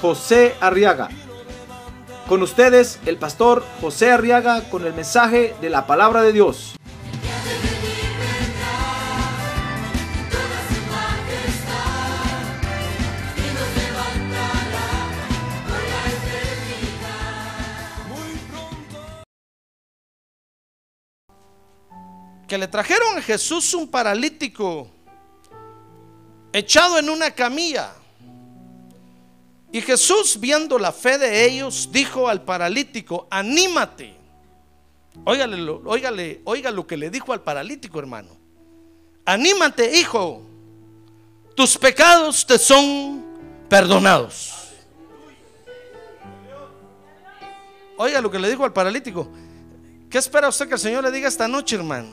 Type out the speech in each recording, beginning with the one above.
José Arriaga. Con ustedes, el pastor José Arriaga con el mensaje de la palabra de Dios. que le trajeron a Jesús un paralítico echado en una camilla. Y Jesús, viendo la fe de ellos, dijo al paralítico, anímate. Óigale, óigale, oiga lo que le dijo al paralítico, hermano. Anímate, hijo. Tus pecados te son perdonados. Oiga lo que le dijo al paralítico. ¿Qué espera usted que el Señor le diga esta noche, hermano?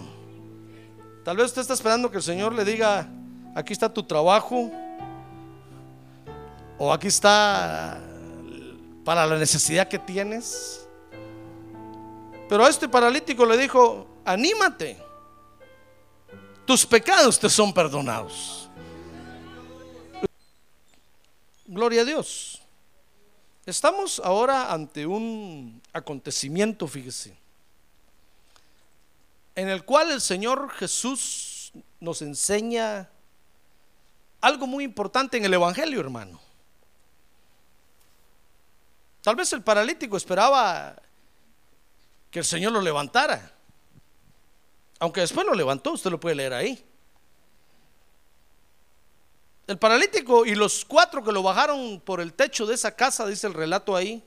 Tal vez usted está esperando que el Señor le diga, aquí está tu trabajo, o aquí está para la necesidad que tienes. Pero a este paralítico le dijo, anímate, tus pecados te son perdonados. Gloria a Dios. Estamos ahora ante un acontecimiento, fíjese en el cual el Señor Jesús nos enseña algo muy importante en el Evangelio, hermano. Tal vez el paralítico esperaba que el Señor lo levantara, aunque después lo levantó, usted lo puede leer ahí. El paralítico y los cuatro que lo bajaron por el techo de esa casa, dice el relato ahí,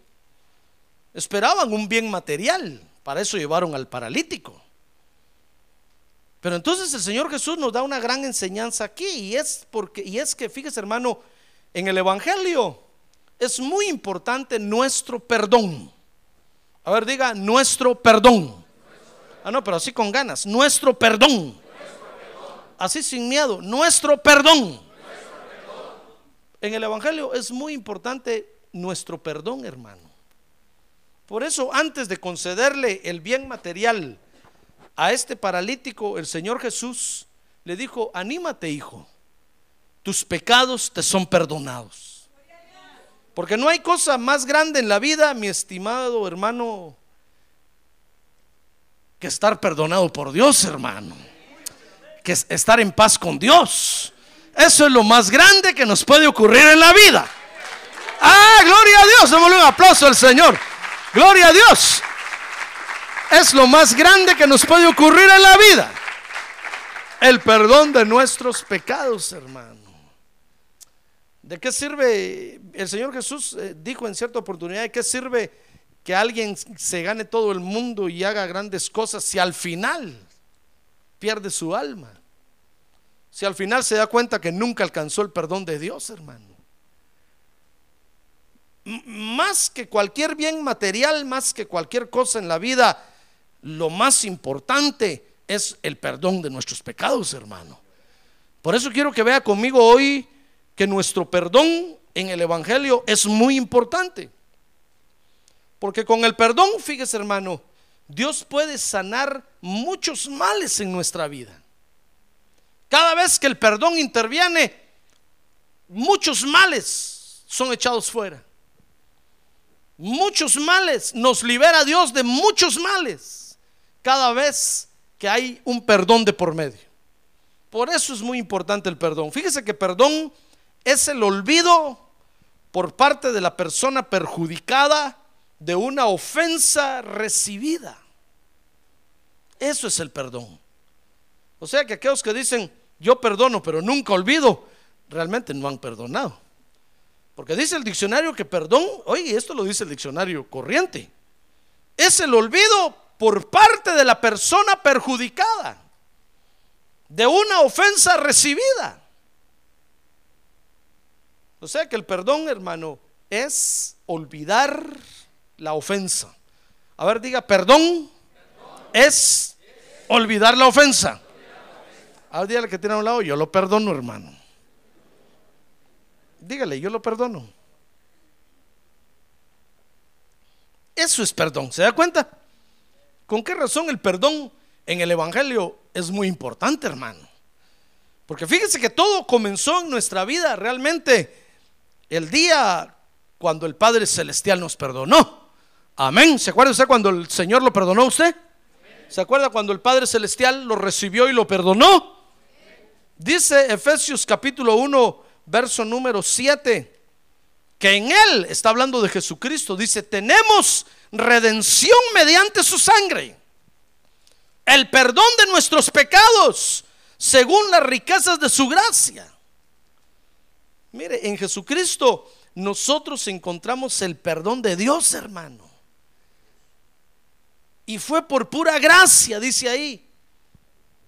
esperaban un bien material, para eso llevaron al paralítico. Pero entonces el Señor Jesús nos da una gran enseñanza aquí y es porque y es que fíjese, hermano, en el evangelio es muy importante nuestro perdón. A ver, diga nuestro perdón. Ah, no, pero así con ganas, nuestro perdón. Así sin miedo, nuestro perdón. En el evangelio es muy importante nuestro perdón, hermano. Por eso antes de concederle el bien material a este paralítico, el Señor Jesús le dijo, anímate hijo, tus pecados te son perdonados. Porque no hay cosa más grande en la vida, mi estimado hermano, que estar perdonado por Dios, hermano. Que es estar en paz con Dios. Eso es lo más grande que nos puede ocurrir en la vida. Ah, gloria a Dios. Démosle un aplauso al Señor. Gloria a Dios es lo más grande que nos puede ocurrir en la vida. El perdón de nuestros pecados, hermano. ¿De qué sirve? El Señor Jesús eh, dijo en cierta oportunidad, ¿de qué sirve que alguien se gane todo el mundo y haga grandes cosas si al final pierde su alma? Si al final se da cuenta que nunca alcanzó el perdón de Dios, hermano. Más que cualquier bien material, más que cualquier cosa en la vida, lo más importante es el perdón de nuestros pecados, hermano. Por eso quiero que vea conmigo hoy que nuestro perdón en el Evangelio es muy importante. Porque con el perdón, fíjese hermano, Dios puede sanar muchos males en nuestra vida. Cada vez que el perdón interviene, muchos males son echados fuera. Muchos males, nos libera Dios de muchos males cada vez que hay un perdón de por medio. Por eso es muy importante el perdón. Fíjese que perdón es el olvido por parte de la persona perjudicada de una ofensa recibida. Eso es el perdón. O sea que aquellos que dicen, yo perdono, pero nunca olvido, realmente no han perdonado. Porque dice el diccionario que perdón, oye, esto lo dice el diccionario corriente, es el olvido por parte de la persona perjudicada de una ofensa recibida. O sea que el perdón, hermano, es olvidar la ofensa. A ver, diga, perdón es olvidar la ofensa. A ver, dígale que tiene a un lado, yo lo perdono, hermano. Dígale, yo lo perdono. Eso es perdón, ¿se da cuenta? ¿Con qué razón el perdón en el Evangelio es muy importante, hermano? Porque fíjese que todo comenzó en nuestra vida realmente el día cuando el Padre Celestial nos perdonó. Amén. ¿Se acuerda usted cuando el Señor lo perdonó a usted? ¿Se acuerda cuando el Padre Celestial lo recibió y lo perdonó? Dice Efesios capítulo 1, verso número 7, que en Él, está hablando de Jesucristo, dice, tenemos redención mediante su sangre, el perdón de nuestros pecados, según las riquezas de su gracia. Mire, en Jesucristo nosotros encontramos el perdón de Dios, hermano. Y fue por pura gracia, dice ahí.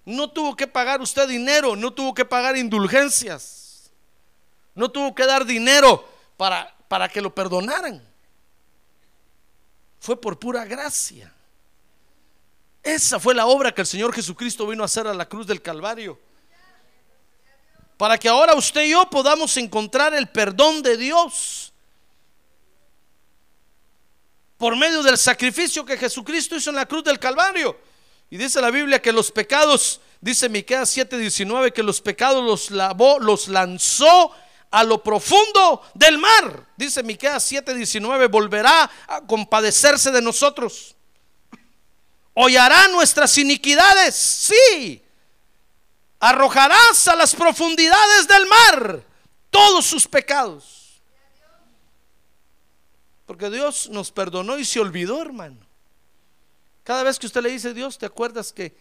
No tuvo que pagar usted dinero, no tuvo que pagar indulgencias, no tuvo que dar dinero para, para que lo perdonaran. Fue por pura gracia. Esa fue la obra que el Señor Jesucristo vino a hacer a la cruz del Calvario. Para que ahora usted y yo podamos encontrar el perdón de Dios por medio del sacrificio que Jesucristo hizo en la cruz del Calvario. Y dice la Biblia que los pecados, dice Miqueas 7:19, que los pecados los lavó, los lanzó a lo profundo del mar. Dice Miqueas 7:19, volverá a compadecerse de nosotros. Hollará nuestras iniquidades, sí. Arrojarás a las profundidades del mar todos sus pecados. Porque Dios nos perdonó y se olvidó, hermano. Cada vez que usted le dice, Dios, ¿te acuerdas que,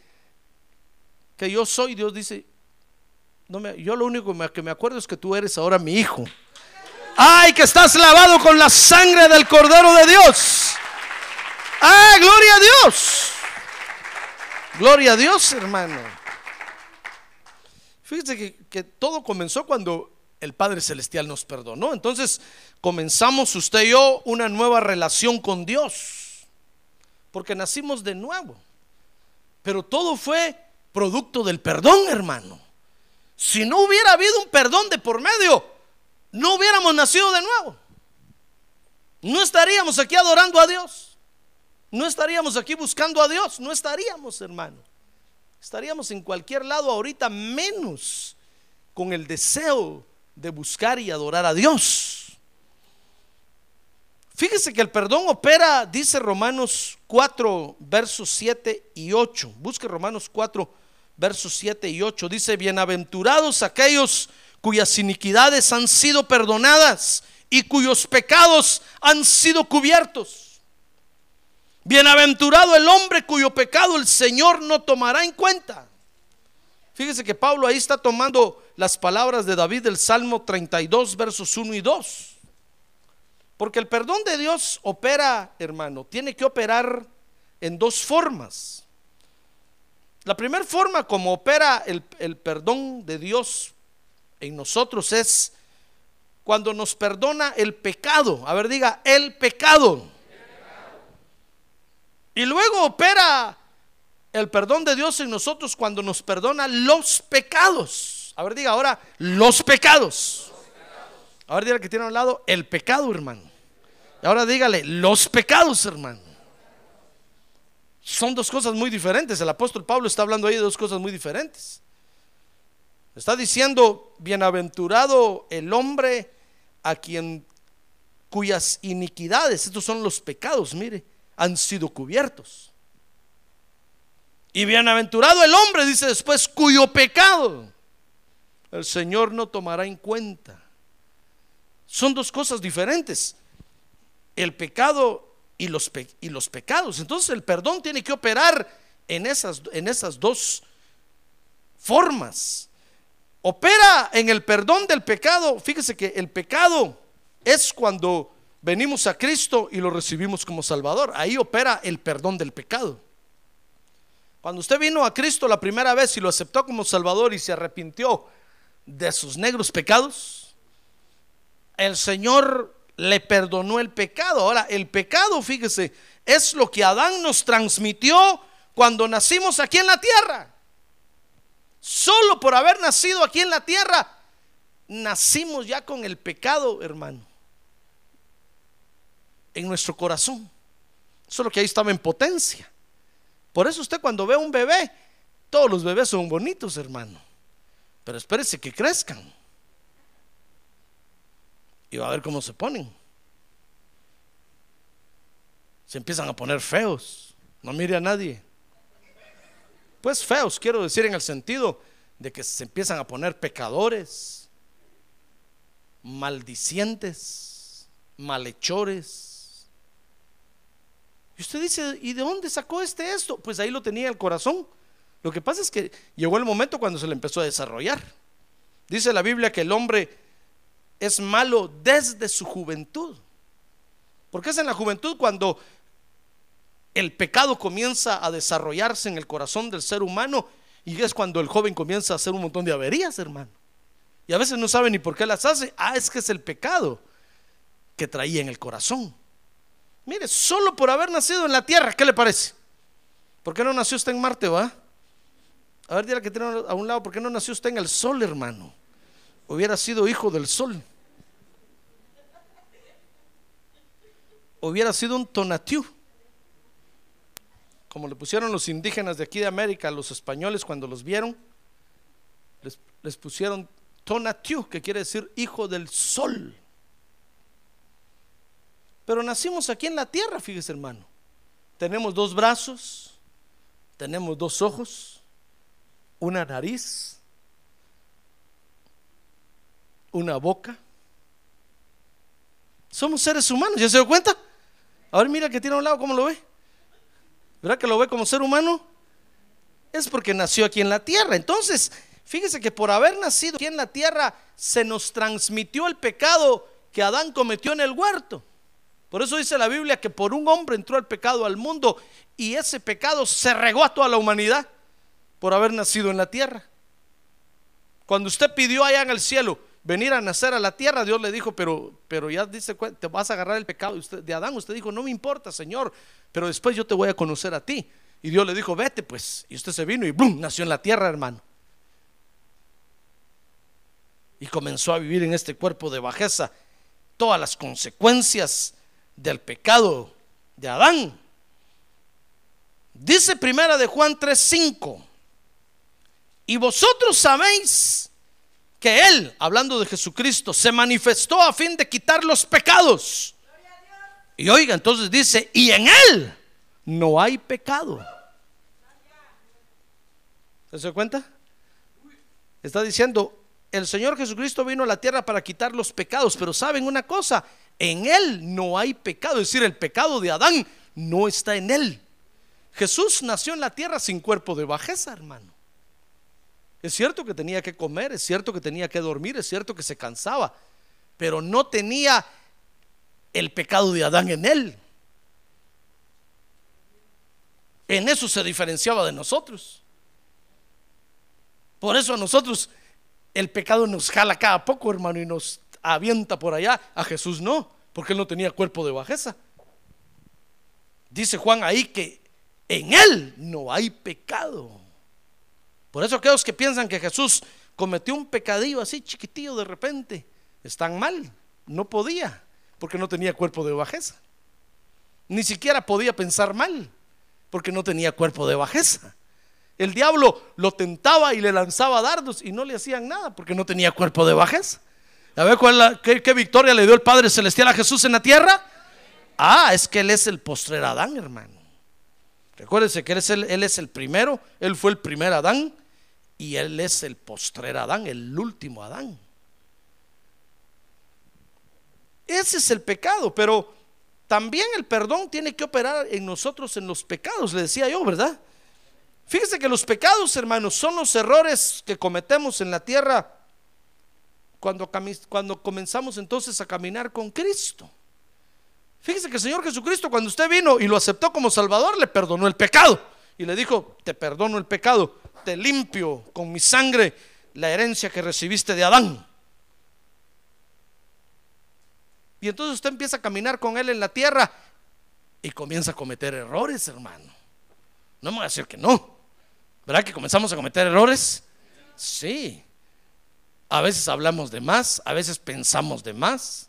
que yo soy? Dios dice, no me, yo lo único que me acuerdo es que tú eres ahora mi hijo. Ay, que estás lavado con la sangre del Cordero de Dios. Ah, gloria a Dios. Gloria a Dios, hermano. Fíjese que, que todo comenzó cuando el Padre Celestial nos perdonó. Entonces comenzamos usted y yo una nueva relación con Dios, porque nacimos de nuevo. Pero todo fue producto del perdón, hermano. Si no hubiera habido un perdón de por medio, no hubiéramos nacido de nuevo. No estaríamos aquí adorando a Dios. No estaríamos aquí buscando a Dios. No estaríamos, hermano. Estaríamos en cualquier lado ahorita menos con el deseo de buscar y adorar a Dios. Fíjese que el perdón opera, dice Romanos 4, versos 7 y 8. Busque Romanos 4, versos 7 y 8. Dice, bienaventurados aquellos cuyas iniquidades han sido perdonadas y cuyos pecados han sido cubiertos. Bienaventurado el hombre cuyo pecado el Señor no tomará en cuenta. Fíjese que Pablo ahí está tomando las palabras de David del Salmo 32, versos 1 y 2. Porque el perdón de Dios opera, hermano, tiene que operar en dos formas. La primera forma como opera el, el, perdón de Dios en nosotros es cuando nos perdona el pecado. A ver, diga, el pecado. Y luego opera el perdón de Dios en nosotros cuando nos perdona los pecados. A ver, diga ahora, los pecados. A ver, diga que tiene al lado, el pecado, hermano. Y ahora dígale, los pecados, hermano. Son dos cosas muy diferentes. El apóstol Pablo está hablando ahí de dos cosas muy diferentes. Está diciendo, bienaventurado el hombre a quien cuyas iniquidades, estos son los pecados, mire, han sido cubiertos. Y bienaventurado el hombre, dice después, cuyo pecado el Señor no tomará en cuenta. Son dos cosas diferentes. El pecado y los, y los pecados. Entonces el perdón tiene que operar en esas, en esas dos formas. Opera en el perdón del pecado. Fíjese que el pecado es cuando venimos a Cristo y lo recibimos como Salvador. Ahí opera el perdón del pecado. Cuando usted vino a Cristo la primera vez y lo aceptó como Salvador y se arrepintió de sus negros pecados, el Señor le perdonó el pecado. Ahora, el pecado, fíjese, es lo que Adán nos transmitió cuando nacimos aquí en la tierra. Solo por haber nacido aquí en la tierra, nacimos ya con el pecado, hermano, en nuestro corazón. Solo que ahí estaba en potencia. Por eso usted cuando ve a un bebé, todos los bebés son bonitos, hermano. Pero espérese que crezcan. Y va a ver cómo se ponen. Se empiezan a poner feos. No mire a nadie. Pues feos, quiero decir en el sentido de que se empiezan a poner pecadores, maldicientes, malhechores. Y usted dice, ¿y de dónde sacó este esto? Pues ahí lo tenía el corazón. Lo que pasa es que llegó el momento cuando se le empezó a desarrollar. Dice la Biblia que el hombre es malo desde su juventud. Porque es en la juventud cuando el pecado comienza a desarrollarse en el corazón del ser humano y es cuando el joven comienza a hacer un montón de averías, hermano. Y a veces no sabe ni por qué las hace. Ah, es que es el pecado que traía en el corazón. Mire, solo por haber nacido en la tierra, ¿qué le parece? ¿Por qué no nació usted en Marte, va? A ver, dígale que tiene a un lado, ¿por qué no nació usted en el sol, hermano? Hubiera sido hijo del sol. Hubiera sido un tonatiuh como le pusieron los indígenas de aquí de América, los españoles cuando los vieron, les, pusieron Tonatiuh, que quiere decir hijo del sol. Pero nacimos aquí en la tierra, fíjese hermano. Tenemos dos brazos, tenemos dos ojos, una nariz, una boca. Somos seres humanos, ¿ya se dio cuenta? A ver, mira que tiene a un lado, ¿cómo lo ve? ¿Verdad que lo ve como ser humano? Es porque nació aquí en la tierra. Entonces, fíjese que por haber nacido aquí en la tierra se nos transmitió el pecado que Adán cometió en el huerto. Por eso dice la Biblia que por un hombre entró el pecado al mundo y ese pecado se regó a toda la humanidad por haber nacido en la tierra. Cuando usted pidió allá en el cielo venir a nacer a la tierra, Dios le dijo, pero, pero ya dice, te vas a agarrar el pecado de, Adán. Usted dijo, no me importa, Señor, pero después yo te voy a conocer a ti. Y Dios le dijo, vete pues. Y usted se vino y ¡blum! nació en la tierra, hermano. Y comenzó a vivir en este cuerpo de bajeza todas las consecuencias del pecado de Adán. Dice primera de Juan 3:5. Y vosotros sabéis que Él, hablando de Jesucristo, se manifestó a fin de quitar los pecados y oiga, entonces dice, y en Él no hay pecado. ¿Se da cuenta? Está diciendo, el Señor Jesucristo vino a la tierra para quitar los pecados, pero saben una cosa, en Él no hay pecado, es decir, el pecado de Adán no está en Él. Jesús nació en la tierra sin cuerpo de bajeza, hermano. Es cierto que tenía que comer, es cierto que tenía que dormir, es cierto que se cansaba, pero no tenía el pecado de Adán en él. En eso se diferenciaba de nosotros. Por eso a nosotros el pecado nos jala cada poco, hermano, y nos avienta por allá. A Jesús no, porque él no tenía cuerpo de bajeza. Dice Juan ahí que en él no hay pecado. Por eso aquellos que piensan que Jesús cometió un pecadillo así chiquitillo de repente, están mal. No podía porque no tenía cuerpo de bajeza. Ni siquiera podía pensar mal, porque no tenía cuerpo de bajeza. El diablo lo tentaba y le lanzaba dardos y no le hacían nada, porque no tenía cuerpo de bajeza. A ver cuál qué, victoria le dio el Padre Celestial a Jesús en la tierra. Ah, es que Él es el postrer Adán, hermano. Recuérdense que él es, el, él es el primero, Él fue el primer Adán y Él es el postrer Adán, el último Adán. Ese es el pecado, pero también el perdón tiene que operar en nosotros en los pecados, le decía yo, ¿verdad? Fíjese que los pecados, hermanos, son los errores que cometemos en la tierra cuando, comenzamos entonces a caminar con Cristo. Fíjese que el Señor Jesucristo, cuando usted vino y lo aceptó como Salvador, le perdonó el pecado. Y le dijo, te perdono el pecado, te limpio con mi sangre la herencia que recibiste de Adán. Y entonces usted empieza a caminar con Él en la tierra y comienza a cometer errores, hermano. No me voy a decir que no. ¿Verdad que comenzamos a cometer errores? Sí. A veces hablamos de más, a veces pensamos de más.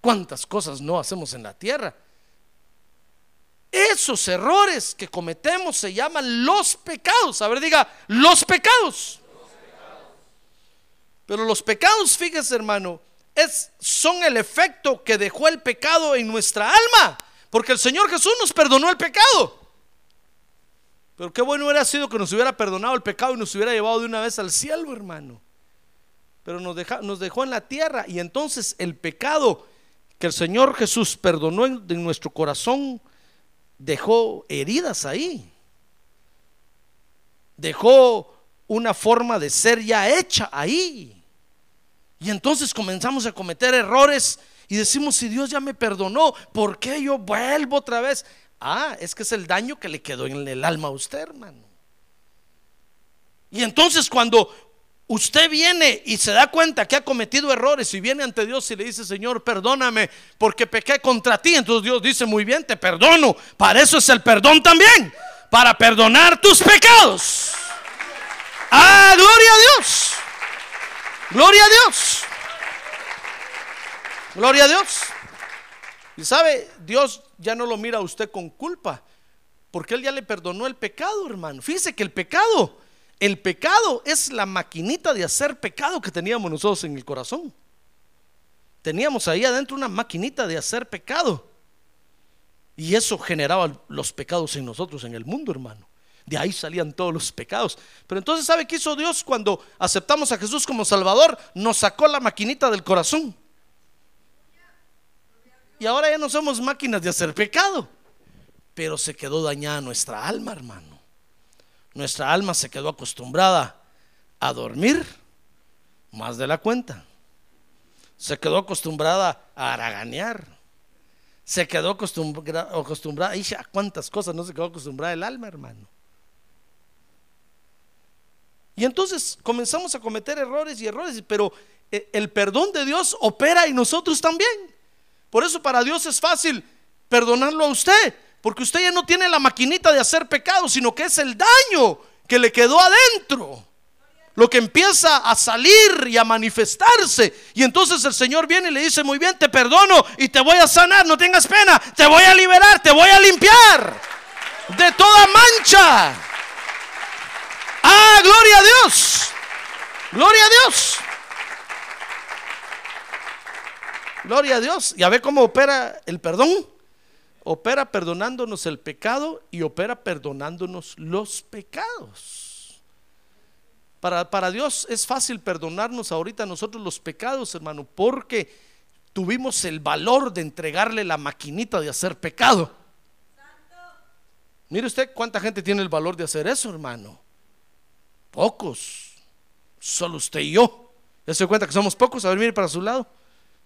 ¿Cuántas cosas no hacemos en la tierra? Esos errores que cometemos se llaman los pecados. A ver, diga, los pecados. Pero los pecados, fíjese hermano, es, son el efecto que dejó el pecado en nuestra alma. Porque el Señor Jesús nos perdonó el pecado. Pero qué bueno hubiera sido que nos hubiera perdonado el pecado y nos hubiera llevado de una vez al cielo, hermano. Pero nos, nos dejó en la tierra y entonces el pecado que el Señor Jesús perdonó en, en nuestro corazón dejó heridas ahí. Dejó una forma de ser ya hecha ahí. Y entonces comenzamos a cometer errores y decimos, si Dios ya me perdonó, ¿por qué yo vuelvo otra vez? Ah, es que es el daño que le quedó en el alma a usted, hermano. Y entonces cuando usted viene y se da cuenta que ha cometido errores y viene ante Dios y le dice, Señor, perdóname porque pequé contra ti, entonces Dios dice, muy bien, te perdono. Para eso es el perdón también, para perdonar tus pecados. Ah, gloria a Dios. Gloria a Dios. Gloria a Dios. Y sabe, Dios ya no lo mira a usted con culpa, porque Él ya le perdonó el pecado, hermano. Fíjese que el pecado, el pecado es la maquinita de hacer pecado que teníamos nosotros en el corazón. Teníamos ahí adentro una maquinita de hacer pecado. Y eso generaba los pecados en nosotros, en el mundo, hermano. De ahí salían todos los pecados. Pero entonces, ¿sabe qué hizo Dios cuando aceptamos a Jesús como Salvador? Nos sacó la maquinita del corazón. Y ahora ya no somos máquinas de hacer pecado. Pero se quedó dañada nuestra alma, hermano. Nuestra alma se quedó acostumbrada a dormir más de la cuenta. Se quedó acostumbrada a haraganear. Se quedó acostumbrada, acostumbrada, y a cuántas cosas no se quedó acostumbrada el alma, hermano. Y entonces comenzamos a cometer errores y errores, pero eh, el perdón de Dios opera en nosotros también. Por eso para Dios es fácil perdonarlo a usted, porque usted ya no tiene la maquinita de hacer pecado, sino que es el daño que le quedó adentro. Lo que empieza a salir y a manifestarse. Y entonces el Señor viene y le dice, muy bien, te perdono y te voy a sanar, no tengas pena, te voy a liberar, te voy a limpiar de toda mancha. Ah, gloria a Dios. Gloria a Dios. Gloria a Dios. Ya ve cómo opera el perdón. Opera perdonándonos el pecado y opera perdonándonos los pecados. Para, para Dios es fácil perdonarnos ahorita nosotros los pecados, hermano, porque tuvimos el valor de entregarle la maquinita de hacer pecado. Mire usted cuánta gente tiene el valor de hacer eso, hermano. Pocos. Solo usted y yo. ¿Ya se cuenta que somos pocos? A ver, mire para su lado.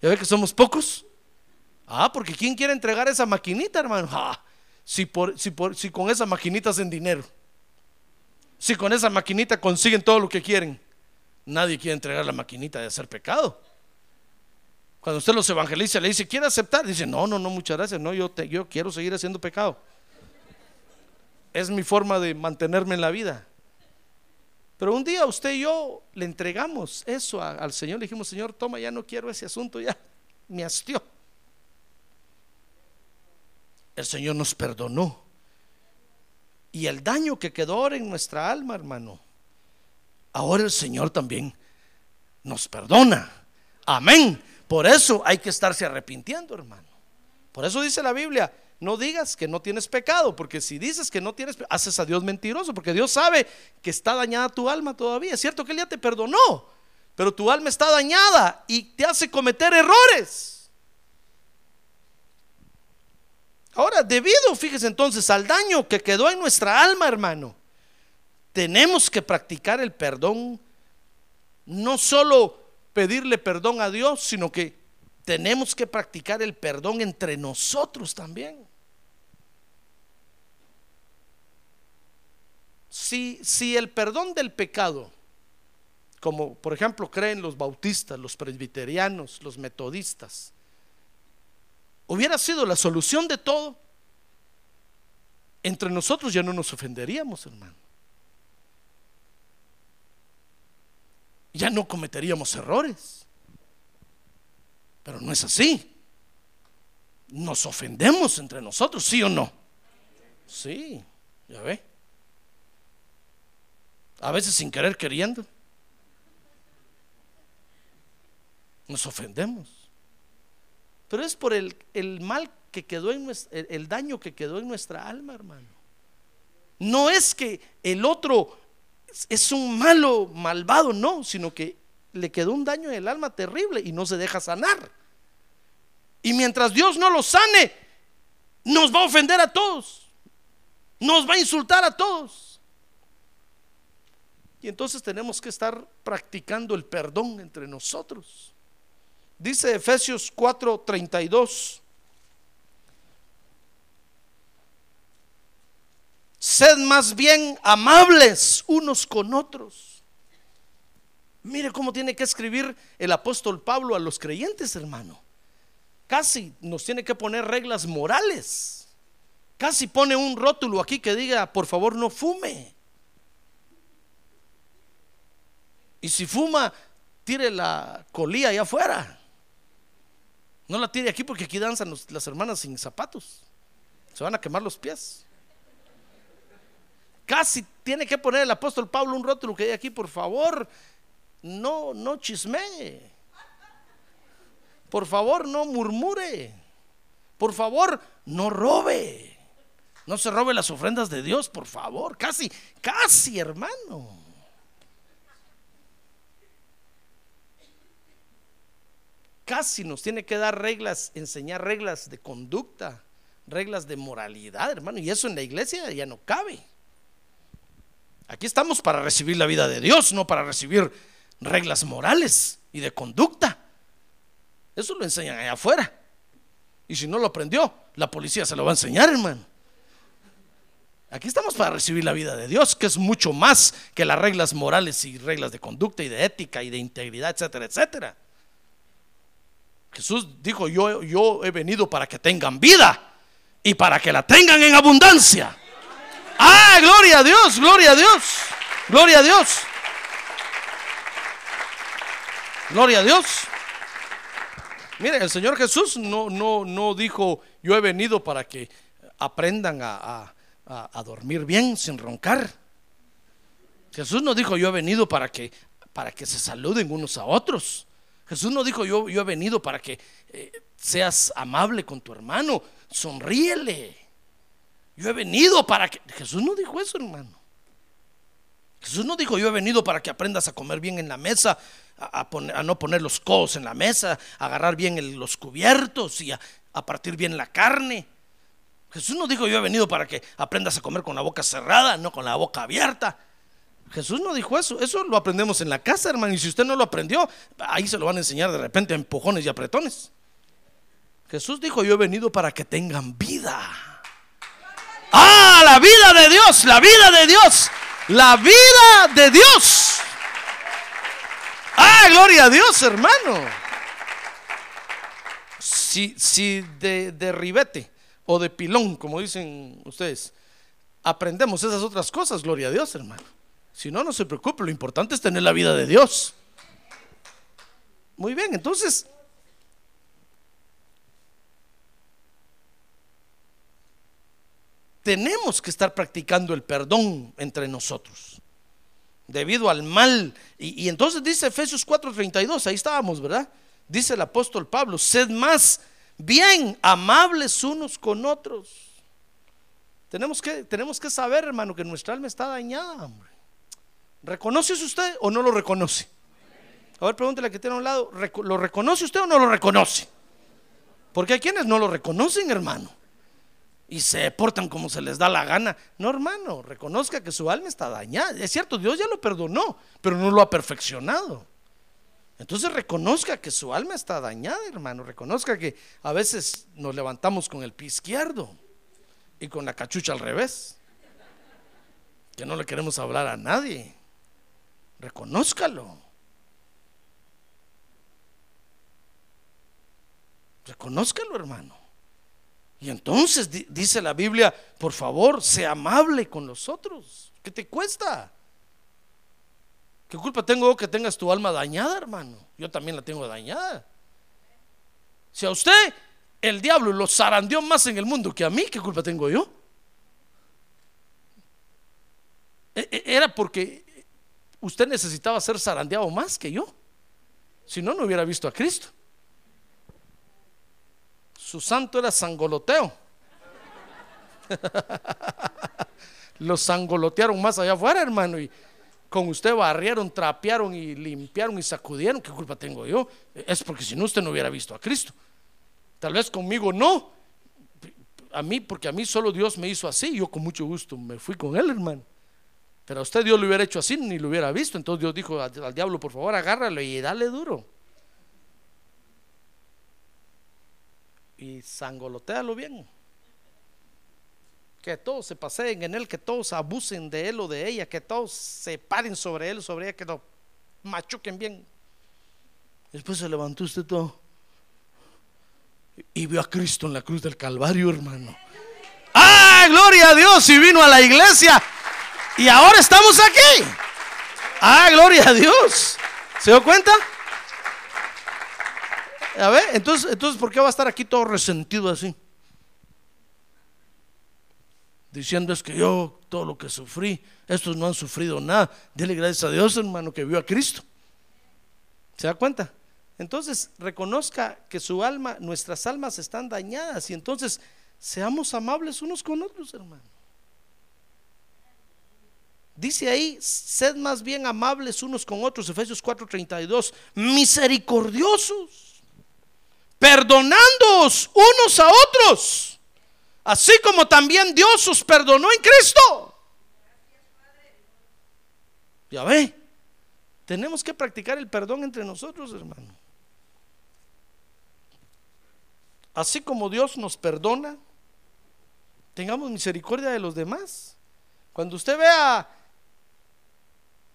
¿Ya ve que somos pocos? Ah, porque ¿quién quiere entregar esa maquinita, hermano? Ah, si, por, si, por, si con esa maquinita hacen dinero. Si con esa maquinita consiguen todo lo que quieren. Nadie quiere entregar la maquinita de hacer pecado. Cuando usted los evangeliza, le dice, ¿quiere aceptar? Dice, no, no, no, muchas gracias. No, yo, te, yo quiero seguir haciendo pecado. Es mi forma de mantenerme en la vida. Pero un día usted y yo le entregamos eso al Señor, le dijimos, Señor, toma, ya no quiero ese asunto, ya me hastió. El Señor nos perdonó. Y el daño que quedó ahora en nuestra alma, hermano, ahora el Señor también nos perdona. Amén. Por eso hay que estarse arrepintiendo, hermano. Por eso dice la Biblia, no digas que no tienes pecado, porque si dices que no tienes, haces a Dios mentiroso, porque Dios sabe que está dañada tu alma todavía. Es cierto que Él ya te perdonó, pero tu alma está dañada y te hace cometer errores. Ahora, debido, fíjese entonces, al daño que quedó en nuestra alma, hermano, tenemos que practicar el perdón, no solo pedirle perdón a Dios, sino que tenemos que practicar el perdón entre nosotros también. Si, si el perdón del pecado como por ejemplo creen los bautistas, los presbiterianos, los metodistas, hubiera sido la solución de todo, entre nosotros ya no nos ofenderíamos, hermano. Ya no cometeríamos errores. Pero no es así. Nos ofendemos entre nosotros, ¿sí o no? Sí, ya ve. A veces sin querer queriendo. Nos ofendemos. Pero es por el, el mal que quedó en nuestra, el, el daño que quedó en nuestra alma, hermano. No es que el otro es un malo, malvado, no, sino que le quedó un daño en el alma terrible y no se deja sanar. Y mientras Dios no lo sane, nos va a ofender a todos, nos va a insultar a todos. Y entonces tenemos que estar practicando el perdón entre nosotros. Dice Efesios 4:32. Sed más bien amables unos con otros. Mire cómo tiene que escribir el apóstol Pablo a los creyentes, hermano. Casi nos tiene que poner reglas morales. Casi pone un rótulo aquí que diga, por favor, no fume. Y si fuma, tire la colía allá afuera. No la tire aquí porque aquí danzan las hermanas sin zapatos. Se van a quemar los pies. Casi tiene que poner el apóstol Pablo un rótulo que hay aquí, por favor, no, no chismee. Por favor, no murmure. Por favor, no robe. No se robe las ofrendas de Dios, por favor. Casi, casi, hermano. Casi nos tiene que dar reglas, enseñar reglas de conducta, reglas de moralidad, hermano. Y eso en la iglesia ya no cabe. Aquí estamos para recibir la vida de Dios, no para recibir reglas morales y de conducta. Eso lo enseñan allá afuera. Y si no lo aprendió, la policía se lo va a enseñar, hermano. Aquí estamos para recibir la vida de Dios, que es mucho más que las reglas morales y reglas de conducta y de ética y de integridad, etcétera, etcétera. Jesús dijo, yo, yo he venido para que tengan vida y para que la tengan en abundancia. Ah, gloria a Dios, gloria a Dios, gloria a Dios. Gloria a Dios. Mire, el Señor Jesús no, no, no dijo, yo he venido para que aprendan a- a- a dormir bien sin roncar. Jesús no dijo, yo he venido para que, para que se saluden unos a otros. Jesús no dijo, yo, yo he venido para que eh, seas amable con tu hermano, sonríele. Yo he venido para que... Jesús no dijo eso, hermano. Jesús no dijo, yo he venido para que aprendas a comer bien en la mesa, a, no poner los codos en la mesa, a agarrar bien los cubiertos y a, a partir bien la carne. Jesús no dijo, yo he venido para que aprendas a comer con la boca cerrada, no con la boca abierta. Jesús no dijo eso, eso lo aprendemos en la casa, hermano, y si usted no lo aprendió, ahí se lo van a enseñar de repente a empujones y apretones. Jesús dijo, yo he venido para que tengan vida. Ah, la vida de Dios, la vida de Dios, la vida de Dios. Ah, gloria a Dios, hermano. Si, si de, de ribete o de pilón, como dicen ustedes, aprendemos esas otras cosas, gloria a Dios, hermano. Si no, no se preocupe, lo importante es tener la vida de Dios. Muy bien, entonces, tenemos que estar practicando el perdón entre nosotros. Debido al mal. Y, entonces dice Efesios 4:32, ahí estábamos, ¿verdad? Dice el apóstol Pablo, sed más bien amables unos con otros. Tenemos que, tenemos que saber, hermano, que nuestra alma está dañada, hombre. ¿Reconoce usted o no lo reconoce? A ver, pregúntele a que tiene a un lado, ¿reco- ¿lo reconoce usted o no lo reconoce? Porque hay quienes no lo reconocen, hermano y se portan como se les da la gana. No, hermano, reconozca que su alma está dañada. Es cierto, Dios ya lo perdonó, pero no lo ha perfeccionado. Entonces reconozca que su alma está dañada, hermano. Reconozca que a veces nos levantamos con el pie izquierdo y con la cachucha al revés. Que no le queremos hablar a nadie reconózcalo. Reconózcalo, hermano. Y entonces dice la Biblia, por favor, sea amable con los otros. ¿Qué te cuesta? ¿Qué culpa tengo que tengas tu alma dañada, hermano? Yo también la tengo dañada. Si a usted el diablo lo zarandeó más en el mundo que a mí, ¿qué culpa tengo yo? E, e, era porque usted necesitaba ser zarandeado más que yo. Si no, no hubiera visto a Cristo. Su santo era sangoloteo. Los sangolotearon más allá afuera, hermano. Y con usted barrieron, trapearon y limpiaron y sacudieron. ¿Qué culpa tengo yo? Es porque si no, usted no hubiera visto a Cristo. Tal vez conmigo no. A mí, porque a mí solo Dios me hizo así. Yo con mucho gusto me fui con él, hermano. Pero a usted Dios lo hubiera hecho así, ni lo hubiera visto. Entonces Dios dijo al, diablo, por favor, agárralo y dale duro. Y sangolotealo bien. Que todos se paseen en él, que todos abusen de él o de ella, que todos se paren sobre él sobre ella, que lo machuquen bien. Después se levantó usted todo y vio a Cristo en la cruz del Calvario, hermano. ¡Ah, gloria a Dios! Y vino a la iglesia y ahora estamos aquí. ¡Ah, gloria a Dios! ¿Se dio cuenta? A ver, entonces, entonces, ¿por qué va a estar aquí todo resentido así? Diciendo es que yo, todo lo que sufrí, estos no han sufrido nada. Dele gracias a Dios, hermano, que vio a Cristo. ¿Se da cuenta? Entonces, reconozca que su alma, nuestras almas están dañadas y entonces seamos amables unos con otros, hermano. Dice ahí, sed más bien amables unos con otros, Efesios 4:32, misericordiosos, perdonándoos unos a otros, así como también Dios os perdonó en Cristo. Ya ve, tenemos que practicar el perdón entre nosotros, hermano. Así como Dios nos perdona, tengamos misericordia de los demás. Cuando usted vea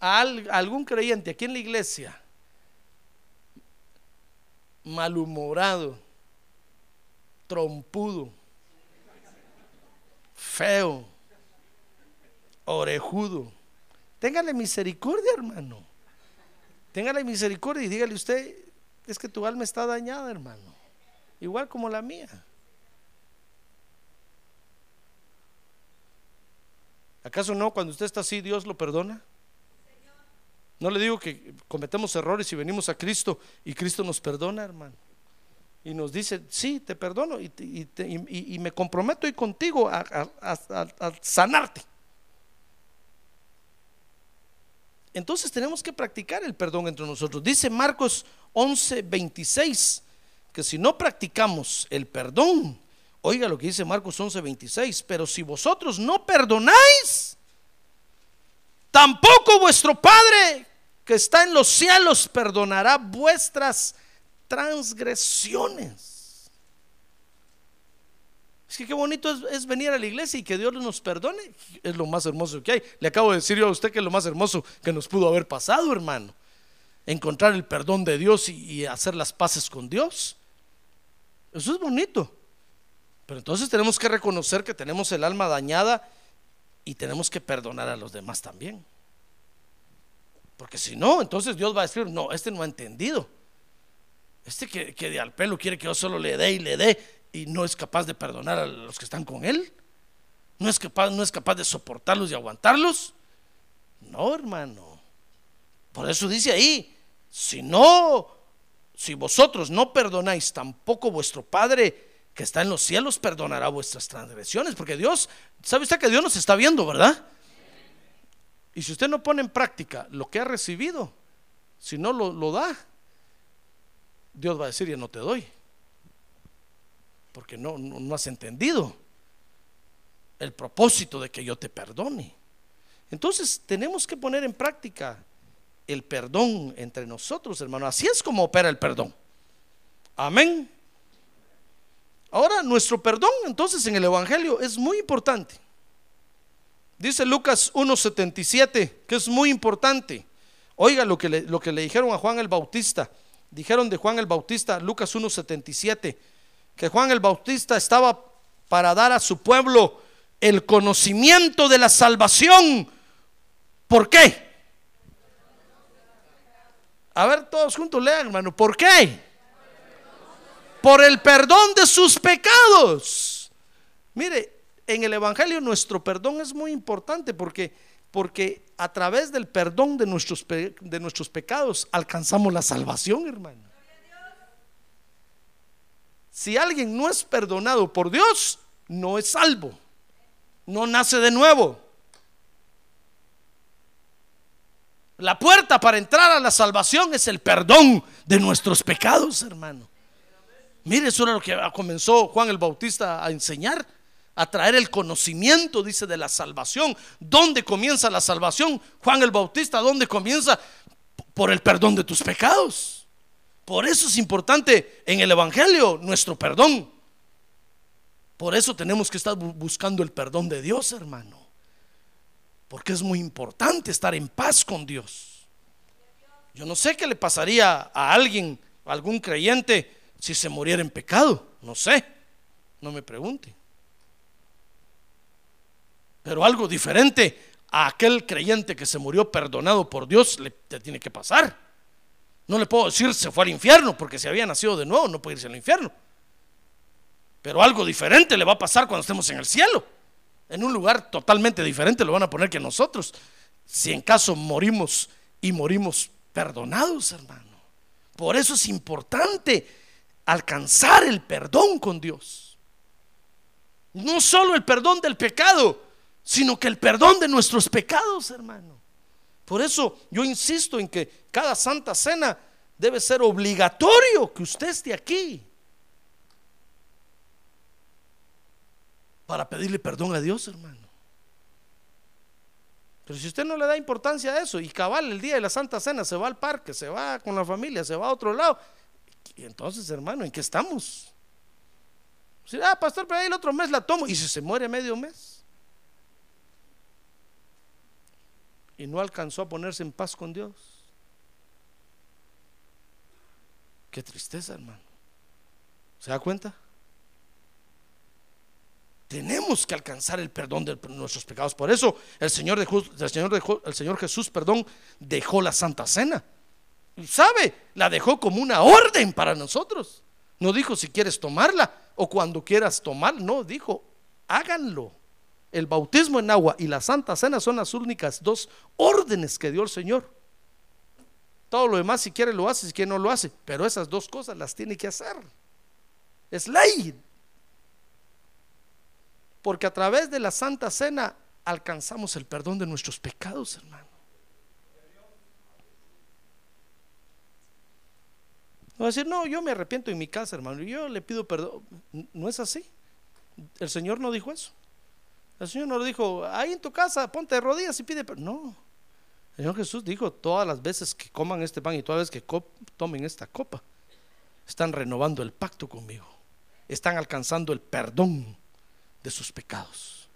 a, al- a algún creyente aquí en la iglesia malhumorado, trompudo, feo, orejudo, téngale misericordia, hermano. Téngale misericordia y dígale usted, es que tu alma está dañada, hermano. Igual como la mía. ¿Acaso no cuando usted está así Dios lo perdona? No le digo que cometemos errores y venimos a Cristo y Cristo nos perdona, hermano. Y nos dice, sí, te perdono y, y y- y- y me comprometo hoy contigo a- a sanarte. Entonces tenemos que practicar el perdón entre nosotros. Dice Marcos 11, 26, que si no practicamos el perdón, oiga lo que dice Marcos 11, 26, pero si vosotros no perdonáis, tampoco vuestro Padre que está en los cielos perdonará vuestras transgresiones. Es que qué bonito es, venir a la iglesia y que Dios nos perdone. Es lo más hermoso que hay. Le acabo de decir yo a usted que es lo más hermoso que nos pudo haber pasado, hermano. Encontrar el perdón de Dios y hacer las paces con Dios. Eso es bonito. Pero entonces tenemos que reconocer que tenemos el alma dañada y tenemos que perdonar a los demás también. Porque si no, entonces Dios va a decir, no, este no ha entendido. Este que, de al pelo quiere que yo solo le dé y le dé y no es capaz de perdonar a los que están con él. No es capaz, no es capaz de soportarlos y aguantarlos. No, hermano. Por eso dice ahí, si no, si vosotros no perdonáis, tampoco vuestro Padre que está en los cielos perdonará vuestras transgresiones. Porque Dios, ¿sabe usted que Dios nos está viendo, verdad? Y si usted no pone en práctica lo que ha recibido, si no lo, da, Dios va a decir, ya no te doy. Porque no, no, no has entendido el propósito de que yo te perdone. Entonces tenemos que poner en práctica el perdón entre nosotros, hermano. Así es como opera el perdón. Amén. Ahora, nuestro perdón entonces en el Evangelio es muy importante. Dice Lucas 1.77, que es muy importante. Oiga lo que, le, dijeron a Juan el Bautista. Dijeron de Juan el Bautista, Lucas 1.77, que Juan el Bautista estaba para dar a su pueblo el conocimiento de la salvación. ¿Por qué? A ver, todos juntos lean, hermano. ¿Por qué? Por el perdón de sus pecados. Mire, en el Evangelio nuestro perdón es muy importante porque, porque a través del perdón de nuestros, de nuestros pecados alcanzamos la salvación, hermano. Si alguien no es perdonado por Dios, no es salvo. No nace de nuevo. La puerta para entrar a la salvación es el perdón de nuestros pecados, hermano. Mire, eso era lo que comenzó Juan el Bautista a enseñar, a traer el conocimiento, dice, de la salvación. ¿Dónde comienza la salvación? Juan el Bautista, ¿dónde comienza? Por el perdón de tus pecados. Por eso es importante en el Evangelio nuestro perdón. Por eso tenemos que estar buscando el perdón de Dios, hermano. Porque es muy importante estar en paz con Dios. Yo no sé qué le pasaría a alguien, a algún creyente, si se muriera en pecado. No sé. No me pregunte. Pero algo diferente a aquel creyente que se murió perdonado por Dios le tiene que pasar. No le puedo decir se fue al infierno, porque si había nacido de nuevo no puede irse al infierno. Pero algo diferente le va a pasar cuando estemos en el cielo. En un lugar totalmente diferente lo van a poner que nosotros. Si en caso morimos y morimos perdonados, hermano. Por eso es importante alcanzar el perdón con Dios. No solo el perdón del pecado, sino que el perdón de nuestros pecados, hermano. Por eso yo insisto en que cada santa cena debe ser obligatorio que usted esté aquí para pedirle perdón a Dios, hermano. Pero si usted no le da importancia a eso y cabal el día de la Santa Cena se va al parque, se va con la familia, se va a otro lado, y entonces, hermano, ¿en qué estamos? Si, ah, pastor, pero ahí el otro mes la tomo. ¿Y si se muere medio mes? Y no alcanzó a ponerse en paz con Dios. Qué tristeza, hermano. ¿Se da cuenta? Tenemos que alcanzar el perdón de nuestros pecados. Por eso el Señor, el, Señor el Señor Jesús, perdón, dejó la Santa Cena. Sabe, la dejó como una orden para nosotros. No dijo si quieres tomarla o cuando quieras tomar. No, dijo, háganlo el bautismo en agua y la Santa Cena son las únicas dos órdenes que dio el Señor. Todo lo demás, si quiere lo hace, si quiere no lo hace. Pero esas dos cosas las tiene que hacer. Es ley. Porque a través de la Santa Cena alcanzamos el perdón de nuestros pecados, hermano. Va a decir, no, yo me arrepiento en mi casa, hermano. Yo le pido perdón. No es así. El Señor no dijo eso. El Señor no dijo, ahí en tu casa, ponte de rodillas y pide perdón. No. El Señor Jesús dijo, todas las veces que coman este pan y todas las veces que tomen esta copa, están renovando el pacto conmigo. Están alcanzando el perdón de sus pecados.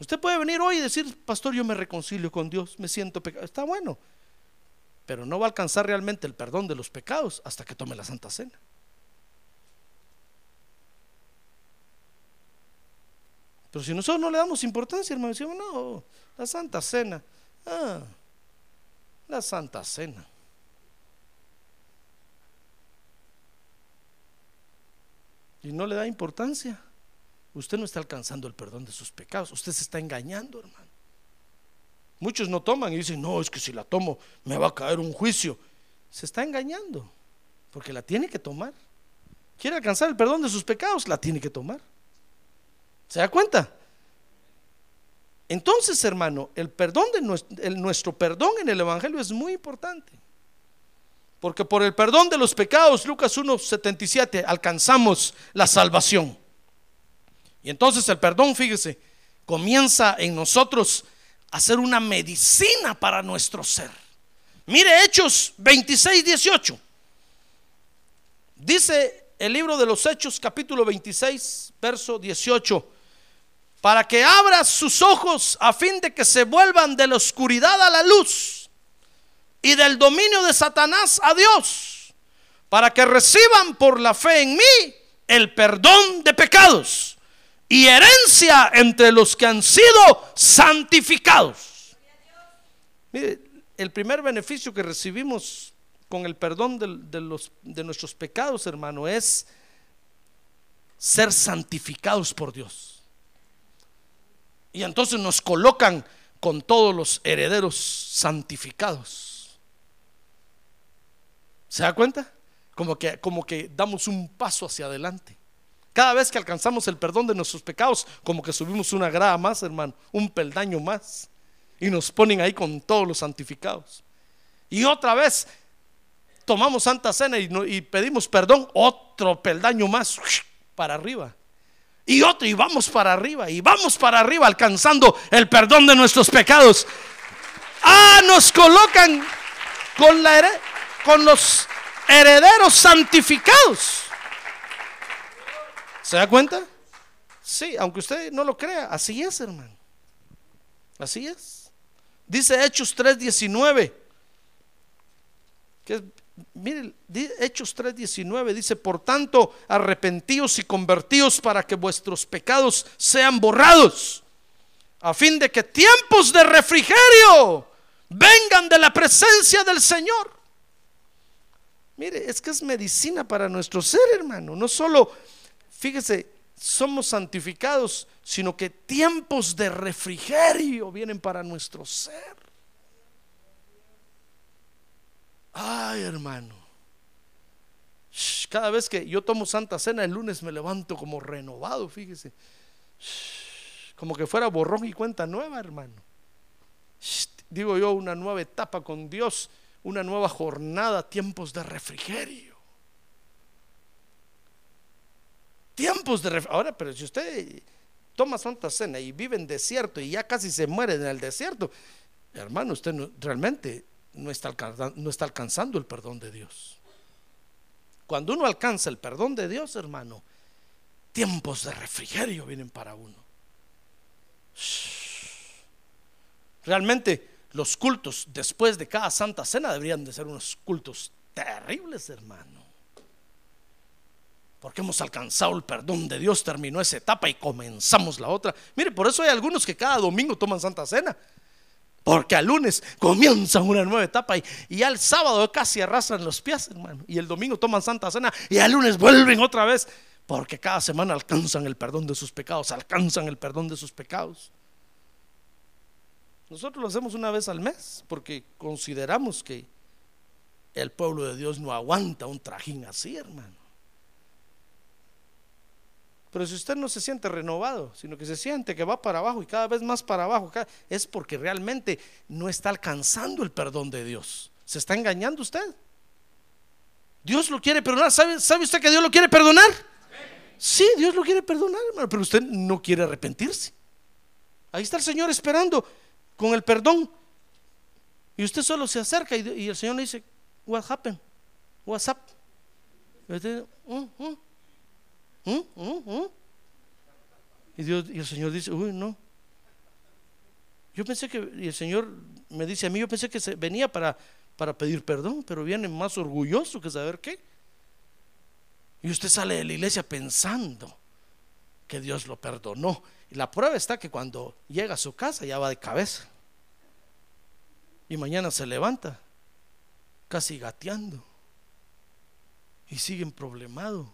Usted puede venir hoy y decir, pastor, yo me reconcilio con Dios, me siento pecado. Está bueno, pero no va a alcanzar realmente el perdón de los pecados hasta que tome la Santa Cena. Pero si nosotros no le damos importancia, hermano, decimos, no, la Santa Cena. Ah, la Santa Cena. Y no le da importancia. Usted no está alcanzando el perdón de sus pecados. Usted se está engañando, hermano. Muchos no toman y dicen, no, es que si la tomo me va a caer un juicio. Se está engañando, porque la tiene que tomar. Quiere alcanzar el perdón de sus pecados, la tiene que tomar. ¿Se da cuenta? Entonces, hermano, el perdón de nuestro, perdón en el Evangelio es muy importante. Porque por el perdón de los pecados, Lucas 1.77, alcanzamos la salvación. Y entonces el perdón, fíjese, comienza en nosotros a ser una medicina para nuestro ser. Mire Hechos 26, 18. Dice el libro de los Hechos, capítulo 26, verso 18 para que abra sus ojos a fin de que se vuelvan de la oscuridad a la luz y del dominio de Satanás a Dios, para que reciban por la fe en mí el perdón de pecados y herencia entre los que han sido santificados. Mire, el primer beneficio que recibimos con el perdón de, nuestros pecados, hermano, es ser santificados por Dios. Y entonces nos colocan con todos los herederos santificados. ¿Se da cuenta? Como que, como que damos un paso hacia adelante. Cada vez que alcanzamos el perdón de nuestros pecados, como que subimos una grada más, hermano, un peldaño más. Y nos ponen ahí con todos los santificados. Y otra vez tomamos Santa Cena y, y pedimos perdón, otro peldaño más para arriba. Y otro, y vamos para arriba, y vamos para arriba, alcanzando el perdón de nuestros pecados. Ah, nos colocan con, los herederos santificados. ¿Se da cuenta? Sí, aunque usted no lo crea, así es, hermano. Así es. Dice Hechos 3:19. Que es- mire, di- Hechos 3:19 dice, por tanto, arrepentíos y convertíos para que vuestros pecados sean borrados, a fin de que tiempos de refrigerio vengan de la presencia del Señor. Mire, es que es medicina para nuestro ser, hermano. No solo, fíjese, somos santificados, sino que tiempos de refrigerio vienen para nuestro ser. Ay, hermano. Cada vez que yo tomo Santa Cena el lunes me levanto como renovado, fíjese. Como que fuera borrón y cuenta nueva, hermano. Digo yo, una nueva etapa con Dios, una nueva jornada, tiempos de refrigerio. Tiempos de refrigerio. Ahora, pero si usted toma Santa Cena y vive en desierto y ya casi se muere en el desierto, hermano, usted no- realmente no está, alcanzando, el perdón de Dios. Cuando uno alcanza el perdón de Dios, hermano, tiempos de refrigerio vienen para uno. Realmente los cultos después de cada Santa Cena deberían de ser unos cultos terribles, hermano. Porque hemos alcanzado el perdón de Dios, terminó esa etapa y comenzamos la otra. Mire, por eso hay algunos que cada domingo toman Santa Cena. Porque al lunes comienzan una nueva etapa y, y ya el sábado casi arrastran los pies, hermano. Y el domingo toman Santa Cena y al lunes vuelven otra vez. Porque cada semana alcanzan el perdón de sus pecados, alcanzan el perdón de sus pecados. Nosotros lo hacemos una vez al mes porque consideramos que el pueblo de Dios no aguanta un trajín así, hermano. Pero si usted no se siente renovado, sino que se siente que va para abajo y cada vez más para abajo, es porque realmente no está alcanzando el perdón de Dios. Se está engañando usted. Dios lo quiere perdonar. ¿Sabe, sabe usted que Dios lo quiere perdonar? Sí, Dios lo quiere perdonar, hermano, pero usted no quiere arrepentirse. Ahí está el Señor esperando con el perdón. Y usted solo se acerca y, el Señor le dice, What happened? What's up? Y "Mm, mm, mm, mm, mm". Y, Dios, y el Señor dice, uy, no. Yo pensé que, y el Señor me dice a mí, yo pensé que venía para, para pedir perdón, pero viene más orgulloso que saber qué. Y usted sale de la iglesia pensando que Dios lo perdonó. Y la prueba está que cuando llega a su casa ya va de cabeza. Y mañana se levanta casi gateando. Y siguen problemado,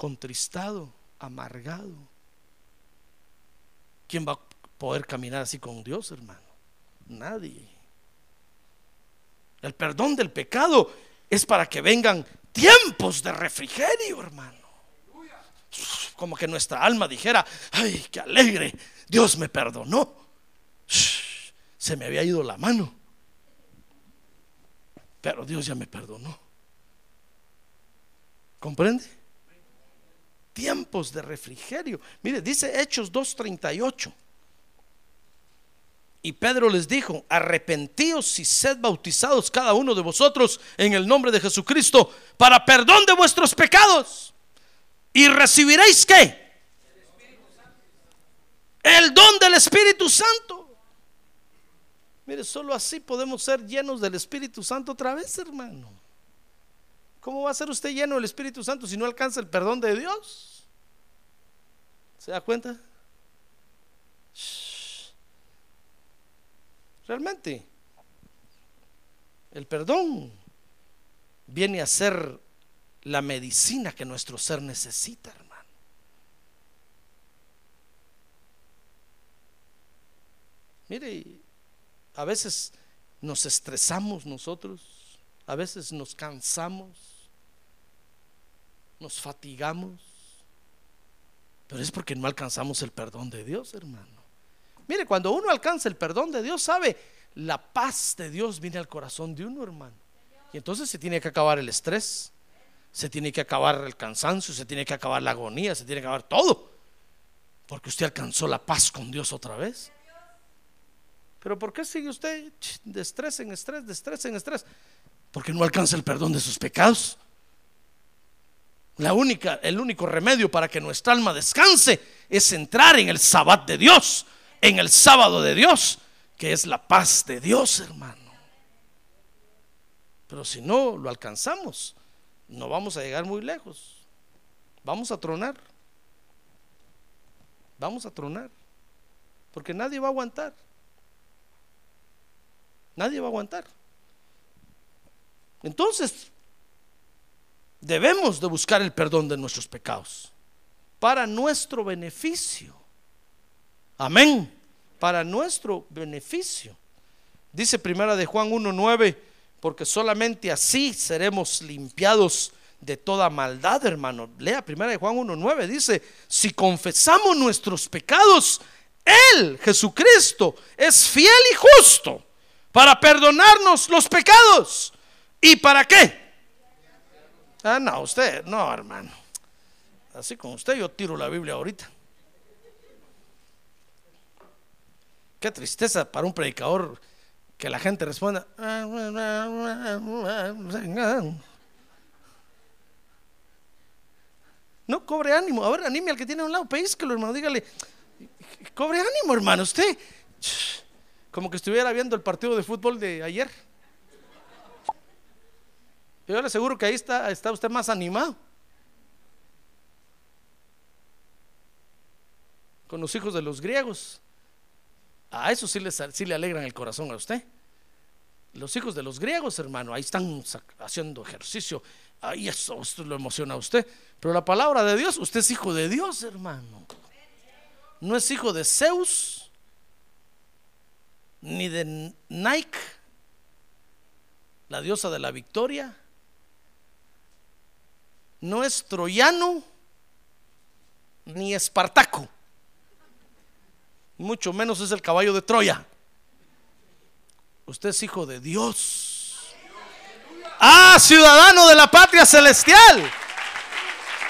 contristado, amargado. ¿Quién va a poder caminar así con Dios, hermano? Nadie. El perdón del pecado es para que vengan tiempos de refrigerio, hermano. Como que nuestra alma dijera, ay, qué alegre, Dios me perdonó. Se me había ido la mano. Pero Dios ya me perdonó. ¿Comprende? Tiempos de refrigerio. Mire, dice Hechos 2.38. Y Pedro les dijo, arrepentíos y sed bautizados cada uno de vosotros en el nombre de Jesucristo para perdón de vuestros pecados. Y recibiréis qué? El don del Espíritu Santo. Mire, solo así podemos ser llenos del Espíritu Santo otra vez, hermano. ¿Cómo va a ser usted lleno del Espíritu Santo si no alcanza el perdón de Dios? ¿Se da cuenta? Realmente, el perdón viene a ser la medicina que nuestro ser necesita, hermano. Mire, a veces nos estresamos nosotros, a veces nos cansamos, nos fatigamos, pero es porque no alcanzamos el perdón de Dios, hermano. Mire, cuando uno alcanza el perdón de Dios, sabe, la paz de Dios viene al corazón de uno, hermano. Y entonces se tiene que acabar el estrés, se tiene que acabar el cansancio, se tiene que acabar la agonía, se tiene que acabar todo. Porque usted alcanzó la paz con Dios otra vez. Pero ¿por qué sigue usted de estrés en estrés, de estrés en estrés? Porque no alcanza el perdón de sus pecados. La única, el único remedio para que nuestra alma descanse es entrar en el sabbat de Dios, en el sábado de Dios, que es la paz de Dios, hermano. Pero si no lo alcanzamos, no vamos a llegar muy lejos. Vamos a tronar. Vamos a tronar. Porque nadie va a aguantar. Nadie va a aguantar. Entonces, debemos de buscar el perdón de nuestros pecados para nuestro beneficio. Amén. Para nuestro beneficio. Dice primera de Juan 1:9, porque solamente así seremos limpiados de toda maldad, hermano. Lea primera de Juan 1:9 dice, si confesamos nuestros pecados, él, Jesucristo, es fiel y justo para perdonarnos los pecados. ¿Y para qué? Ah, no, usted, no, hermano. Así como usted, yo tiro la Biblia ahorita. Qué tristeza para un predicador que la gente responda. No cobre ánimo. A ver, anime al que tiene a un lado, lo hermano. Dígale, cobre ánimo, hermano. Usted, como que estuviera viendo el partido de fútbol de ayer. Yo le aseguro que ahí está, está usted más animado. Con los hijos de los griegos. A eso sí le, sí le alegran el corazón a usted. Los hijos de los griegos, hermano, ahí están haciendo ejercicio. Ahí eso, lo emociona a usted. Pero la palabra de Dios, usted es hijo de Dios, hermano. No es hijo de Zeus, ni de Nike, la diosa de la victoria. No es troyano, ni espartaco. Mucho menos es el caballo de Troya. Usted es hijo de Dios. Ah, ciudadano de la patria celestial.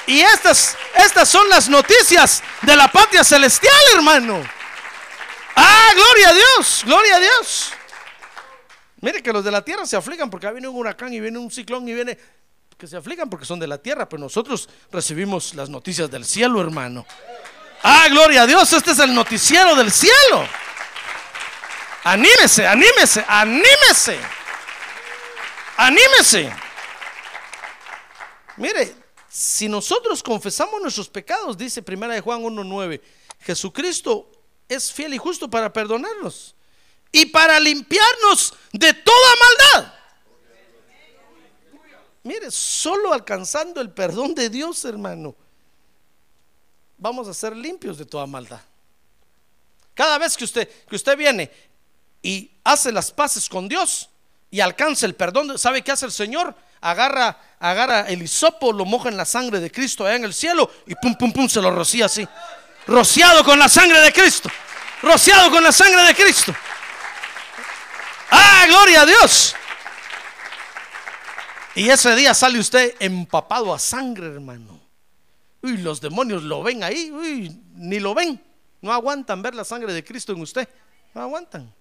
Y estas, estas son las noticias de la patria celestial, hermano. Ah, gloria a Dios, gloria a Dios. Mire que los de la tierra se afligan porque viene un huracán y viene un ciclón y viene que se afligan porque son de la tierra, pero nosotros recibimos las noticias del cielo, hermano. Ah, gloria a Dios, este es el noticiero del cielo. Anímese, anímese, anímese. Anímese. Mire, si nosotros confesamos nuestros pecados, dice primera de Juan 1:9, Jesucristo es fiel y justo para perdonarnos y para limpiarnos de toda maldad. Mire, solo alcanzando el perdón de Dios, hermano, vamos a ser limpios de toda maldad. Cada vez que usted, que usted viene y hace las paces con Dios y alcanza el perdón, ¿sabe qué hace el Señor? Agarra, agarra el hisopo, lo moja en la sangre de Cristo allá en el cielo y pum, pum, pum, se lo rocía así. Rociado con la sangre de Cristo. Rociado con la sangre de Cristo. Ah, gloria a Dios. Y ese día sale usted empapado a sangre, hermano. Uy, los demonios lo ven ahí, uy, ni lo ven. No aguantan ver la sangre de Cristo en usted. No aguantan.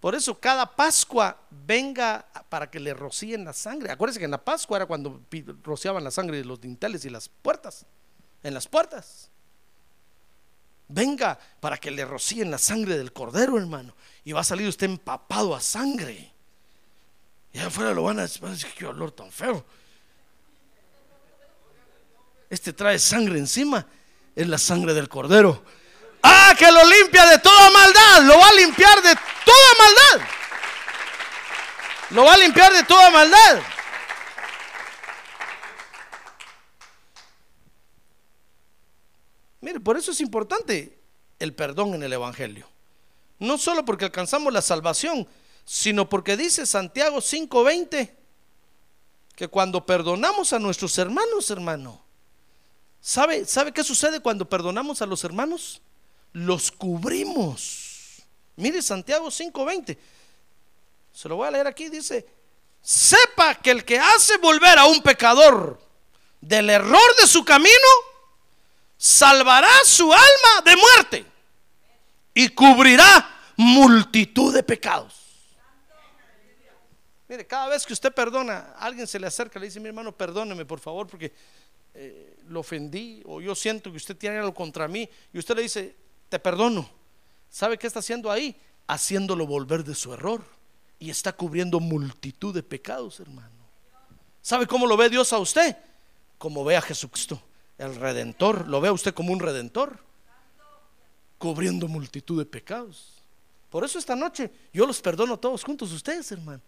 Por eso cada Pascua venga para que le rocíen la sangre. Acuérdense que en la Pascua era cuando rociaban la sangre de los dinteles y las puertas. En las puertas. Venga para que le rocíen la sangre del cordero, hermano. Y va a salir usted empapado a sangre. Y afuera lo van a decir, qué olor tan feo. este trae sangre encima, es la sangre del cordero. Ah, que lo limpia de toda maldad, lo va a limpiar de toda maldad. Lo va a limpiar de toda maldad. Mire, por eso es importante el perdón en el Evangelio. No solo porque alcanzamos la salvación, sino porque dice Santiago 5:20 que cuando perdonamos a nuestros hermanos, hermano, ¿sabe, ¿sabe qué sucede cuando perdonamos a los hermanos? Los cubrimos. Mire Santiago 5:20. Se lo voy a leer aquí, dice, sepa que el que hace volver a un pecador del error de su camino, salvará su alma de muerte y cubrirá multitud de pecados. Mire, cada vez que usted perdona, alguien se le acerca, le dice, mi hermano, perdóneme por favor, porque eh, lo ofendí o yo siento que usted tiene algo contra mí, y usted le dice, te perdono. ¿Sabe qué está haciendo ahí? Haciéndolo volver de su error y está cubriendo multitud de pecados, hermano. ¿Sabe cómo lo ve Dios a usted? Como ve a Jesucristo el redentor, lo ve usted como un redentor, cubriendo multitud de pecados. Por eso esta noche yo los perdono todos juntos ustedes, hermano.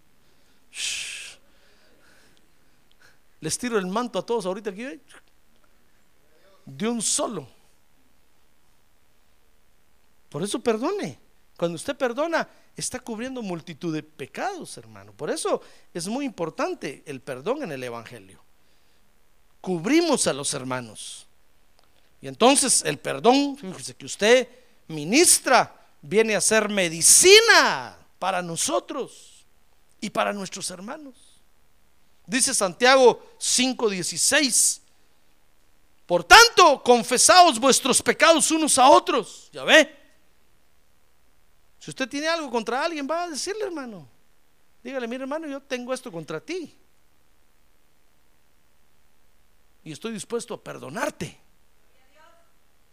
Les tiro el manto a todos ahorita aquí, de un solo. Por eso perdone. Cuando usted perdona, está cubriendo multitud de pecados, hermano. Por eso es muy importante el perdón en el Evangelio cubrimos a los hermanos. Y entonces el perdón, fíjese que usted ministra, viene a ser medicina para nosotros y para nuestros hermanos. Dice Santiago 5:16. Por tanto, confesaos vuestros pecados unos a otros. Ya ve. Si usted tiene algo contra alguien, va a decirle, hermano. Dígale, mire, hermano, yo tengo esto contra ti y estoy dispuesto a perdonarte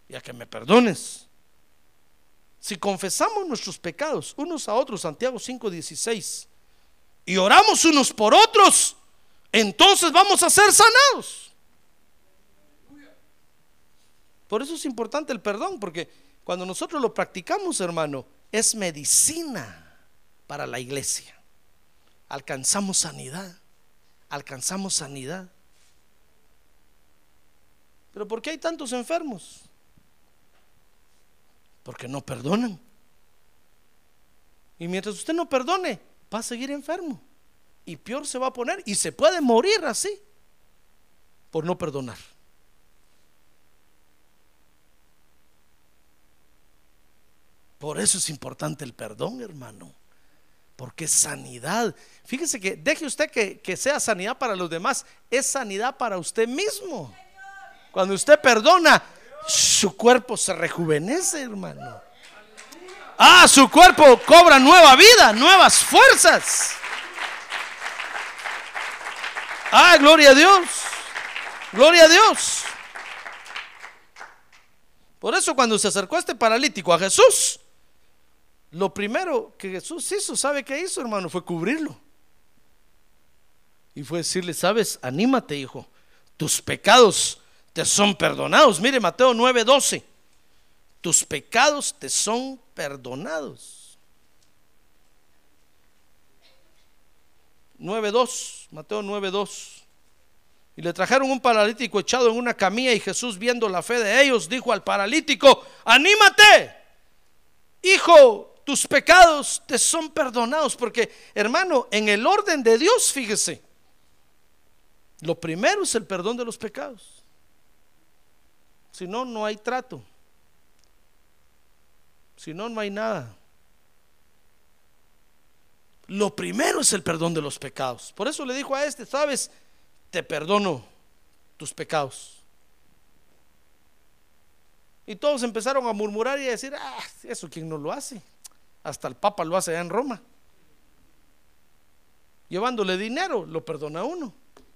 y a que me perdones. Si confesamos nuestros pecados unos a otros, Santiago 5:16, y oramos unos por otros, entonces vamos a ser sanados. Por eso es importante el perdón, porque cuando nosotros lo practicamos, hermano, es medicina para la iglesia. Alcanzamos sanidad, alcanzamos sanidad. Pero ¿por qué hay tantos enfermos? Porque no perdonan. Y mientras usted no perdone, va a seguir enfermo. Y peor se va a poner y se puede morir así por no perdonar. Por eso es importante el perdón, hermano. Porque sanidad. Fíjese que deje usted que, que sea sanidad para los demás, es sanidad para usted mismo. Cuando usted perdona, su cuerpo se rejuvenece, hermano. Ah, su cuerpo cobra nueva vida, nuevas fuerzas. Ah, gloria a Dios. Gloria a Dios. Por eso cuando se acercó este paralítico a Jesús, lo primero que Jesús hizo, ¿sabe qué hizo, hermano? Fue cubrirlo. Y fue decirle, sabes, anímate, hijo. Tus pecados te son perdonados. Mire Mateo 9:12. Tus pecados te son perdonados. 9:2, Mateo 9:2. Y le trajeron un paralítico echado en una camilla y Jesús viendo la fe de ellos dijo al paralítico, anímate, hijo, tus pecados te son perdonados. Porque hermano, en el orden de Dios, fíjese, lo primero es el perdón de los pecados. Si no, no hay trato. Si no, no hay nada. Lo primero es el perdón de los pecados. Por eso le dijo a este, sabes, te perdono tus pecados. Y todos empezaron a murmurar y a decir, ah, eso quién no lo hace. Hasta el Papa lo hace allá en Roma. Llevándole dinero, lo perdona a uno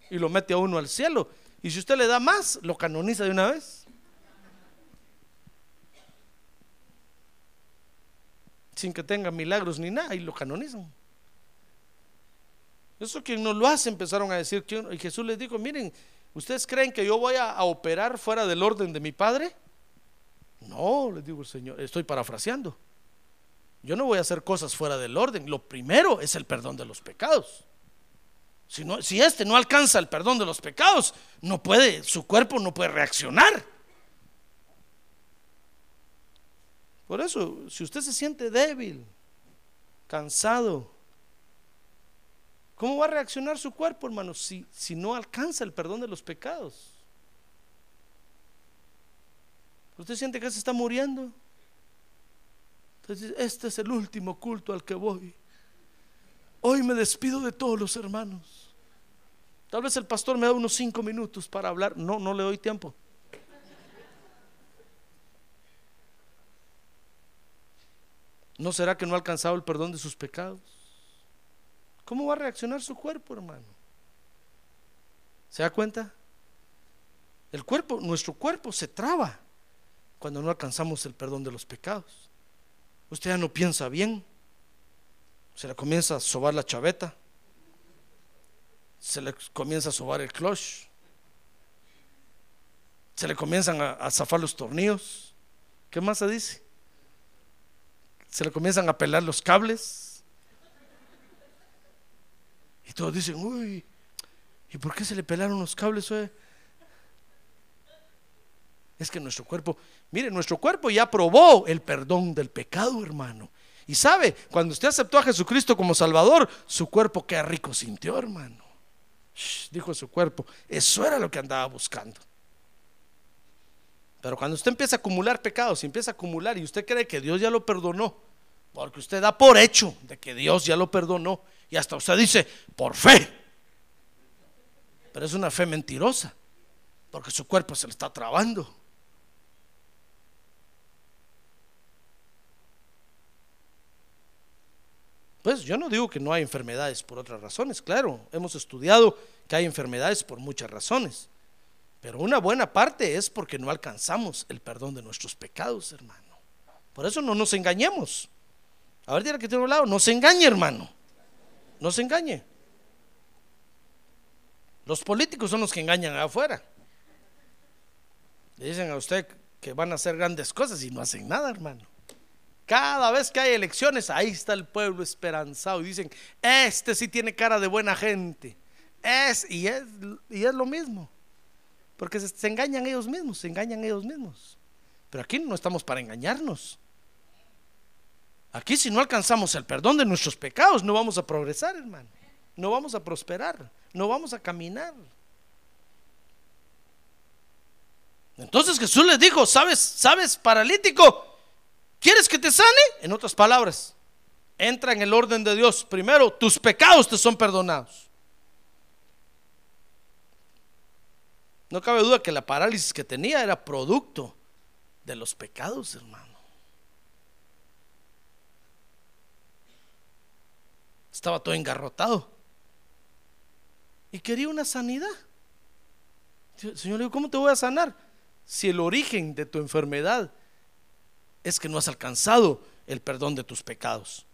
y lo mete a uno al cielo. Y si usted le da más, lo canoniza de una vez. Sin que tenga milagros ni nada y lo canonizan. Eso quien no lo hace empezaron a decir y Jesús les dijo, miren, ¿Ustedes creen que yo voy a, a operar fuera del orden de mi padre? No, les digo el Señor, estoy parafraseando. Yo no voy a hacer cosas fuera del orden. Lo primero es el perdón de los pecados. Si, no, si este no alcanza el perdón de los pecados, no puede, su cuerpo no puede reaccionar. Por eso, si usted se siente débil, cansado, ¿cómo va a reaccionar su cuerpo, hermano, si, si no alcanza el perdón de los pecados? ¿Usted siente que se está muriendo? Entonces, este es el último culto al que voy. Hoy me despido de todos los hermanos. Tal vez el pastor me da unos cinco minutos para hablar. No, no le doy tiempo. ¿No será que no ha alcanzado el perdón de sus pecados? ¿Cómo va a reaccionar su cuerpo, hermano? ¿Se da cuenta? El cuerpo, nuestro cuerpo se traba cuando no alcanzamos el perdón de los pecados. Usted ya no piensa bien, se le comienza a sobar la chaveta, se le comienza a sobar el clutch, se le comienzan a, a zafar los tornillos. ¿Qué más se dice? Se le comienzan a pelar los cables. Y todos dicen, uy, ¿y por qué se le pelaron los cables? oye? Es que nuestro cuerpo, mire, nuestro cuerpo ya probó el perdón del pecado, hermano. Y sabe, cuando usted aceptó a Jesucristo como Salvador, su cuerpo qué rico sintió, hermano. Dijo su cuerpo, eso era lo que andaba buscando. Pero cuando usted empieza a acumular pecados y empieza a acumular y usted cree que Dios ya lo perdonó, porque usted da por hecho de que Dios ya lo perdonó y hasta usted dice, por fe. Pero es una fe mentirosa, porque su cuerpo se le está trabando. Pues yo no digo que no hay enfermedades por otras razones, claro, hemos estudiado que hay enfermedades por muchas razones, pero una buena parte es porque no alcanzamos el perdón de nuestros pecados, hermano. Por eso no nos engañemos. A ver, tira que tiene un lado, no se engañe, hermano. No se engañe. Los políticos son los que engañan afuera. Le dicen a usted que van a hacer grandes cosas y no hacen nada, hermano. Cada vez que hay elecciones, ahí está el pueblo esperanzado y dicen, este sí tiene cara de buena gente. Es y es, y es lo mismo. Porque se, engañan ellos mismos, se engañan ellos mismos. Pero aquí no estamos para engañarnos. Aquí si no alcanzamos el perdón de nuestros pecados, no vamos a progresar, hermano. No vamos a prosperar, no vamos a caminar. Entonces Jesús les dijo, ¿sabes, sabes, paralítico? ¿Quieres que te sane? En otras palabras, entra en el orden de Dios. Primero, tus pecados te son perdonados. No cabe duda que la parálisis que tenía era producto de los pecados, hermano. Estaba todo engarrotado. Y quería una sanidad. Señor, le ¿cómo te voy a sanar? Si el origen de tu enfermedad es que no has alcanzado el perdón de tus pecados.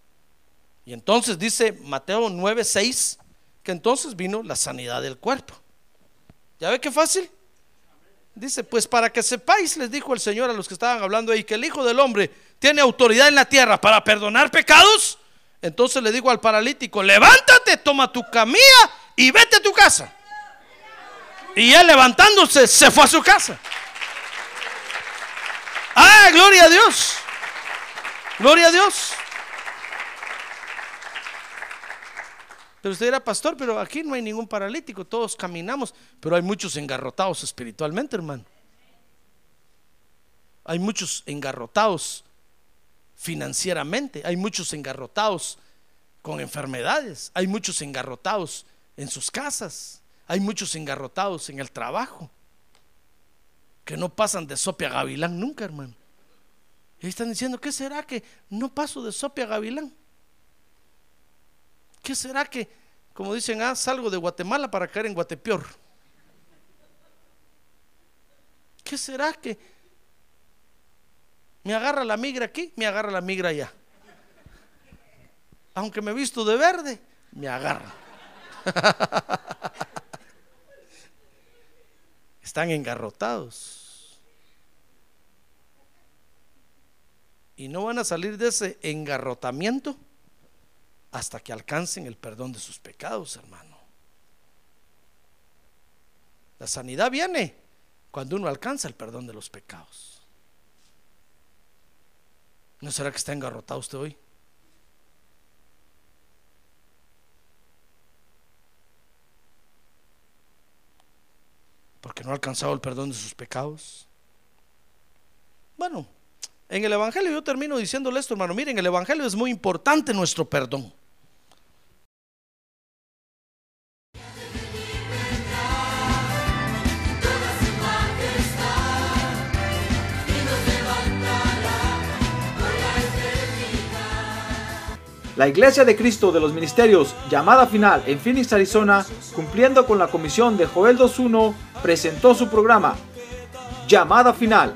Y entonces dice Mateo 9:6 que entonces vino la sanidad del cuerpo. ¿Ya ve qué fácil? Dice, pues para que sepáis, les dijo el Señor a los que estaban hablando ahí, que el Hijo del Hombre tiene autoridad en la tierra para perdonar pecados. Entonces le digo al paralítico, levántate, toma tu camilla y vete a tu casa. Y él levantándose se fue a su casa. Ah, gloria a Dios. Gloria a Dios. Usted era pastor, pero aquí no hay ningún paralítico, todos caminamos, pero hay muchos engarrotados espiritualmente, hermano. Hay muchos engarrotados financieramente, hay muchos engarrotados con enfermedades, hay muchos engarrotados en sus casas, hay muchos engarrotados en el trabajo, que no pasan de sope a gavilán nunca, hermano. Y están diciendo, ¿qué será que no paso de sope a gavilán? ¿Qué será que, como dicen, ah, salgo de Guatemala para caer en Guatepeor? ¿Qué será que me agarra la migra aquí, me agarra la migra allá? Aunque me visto de verde, me agarra. están engarrotados. Y no van a salir de ese engarrotamiento hasta que alcancen el perdón de sus pecados, hermano. La sanidad viene cuando uno alcanza el perdón de los pecados. ¿No será que está engarrotado usted hoy? Porque no ha alcanzado el perdón de sus pecados. Bueno, en el Evangelio yo termino diciéndole esto, hermano. Miren, el Evangelio es muy importante nuestro perdón. La Iglesia de Cristo de los Ministerios, llamada final en Phoenix, Arizona, cumpliendo con la comisión de Joel 2.1, presentó su programa, Llamada Final.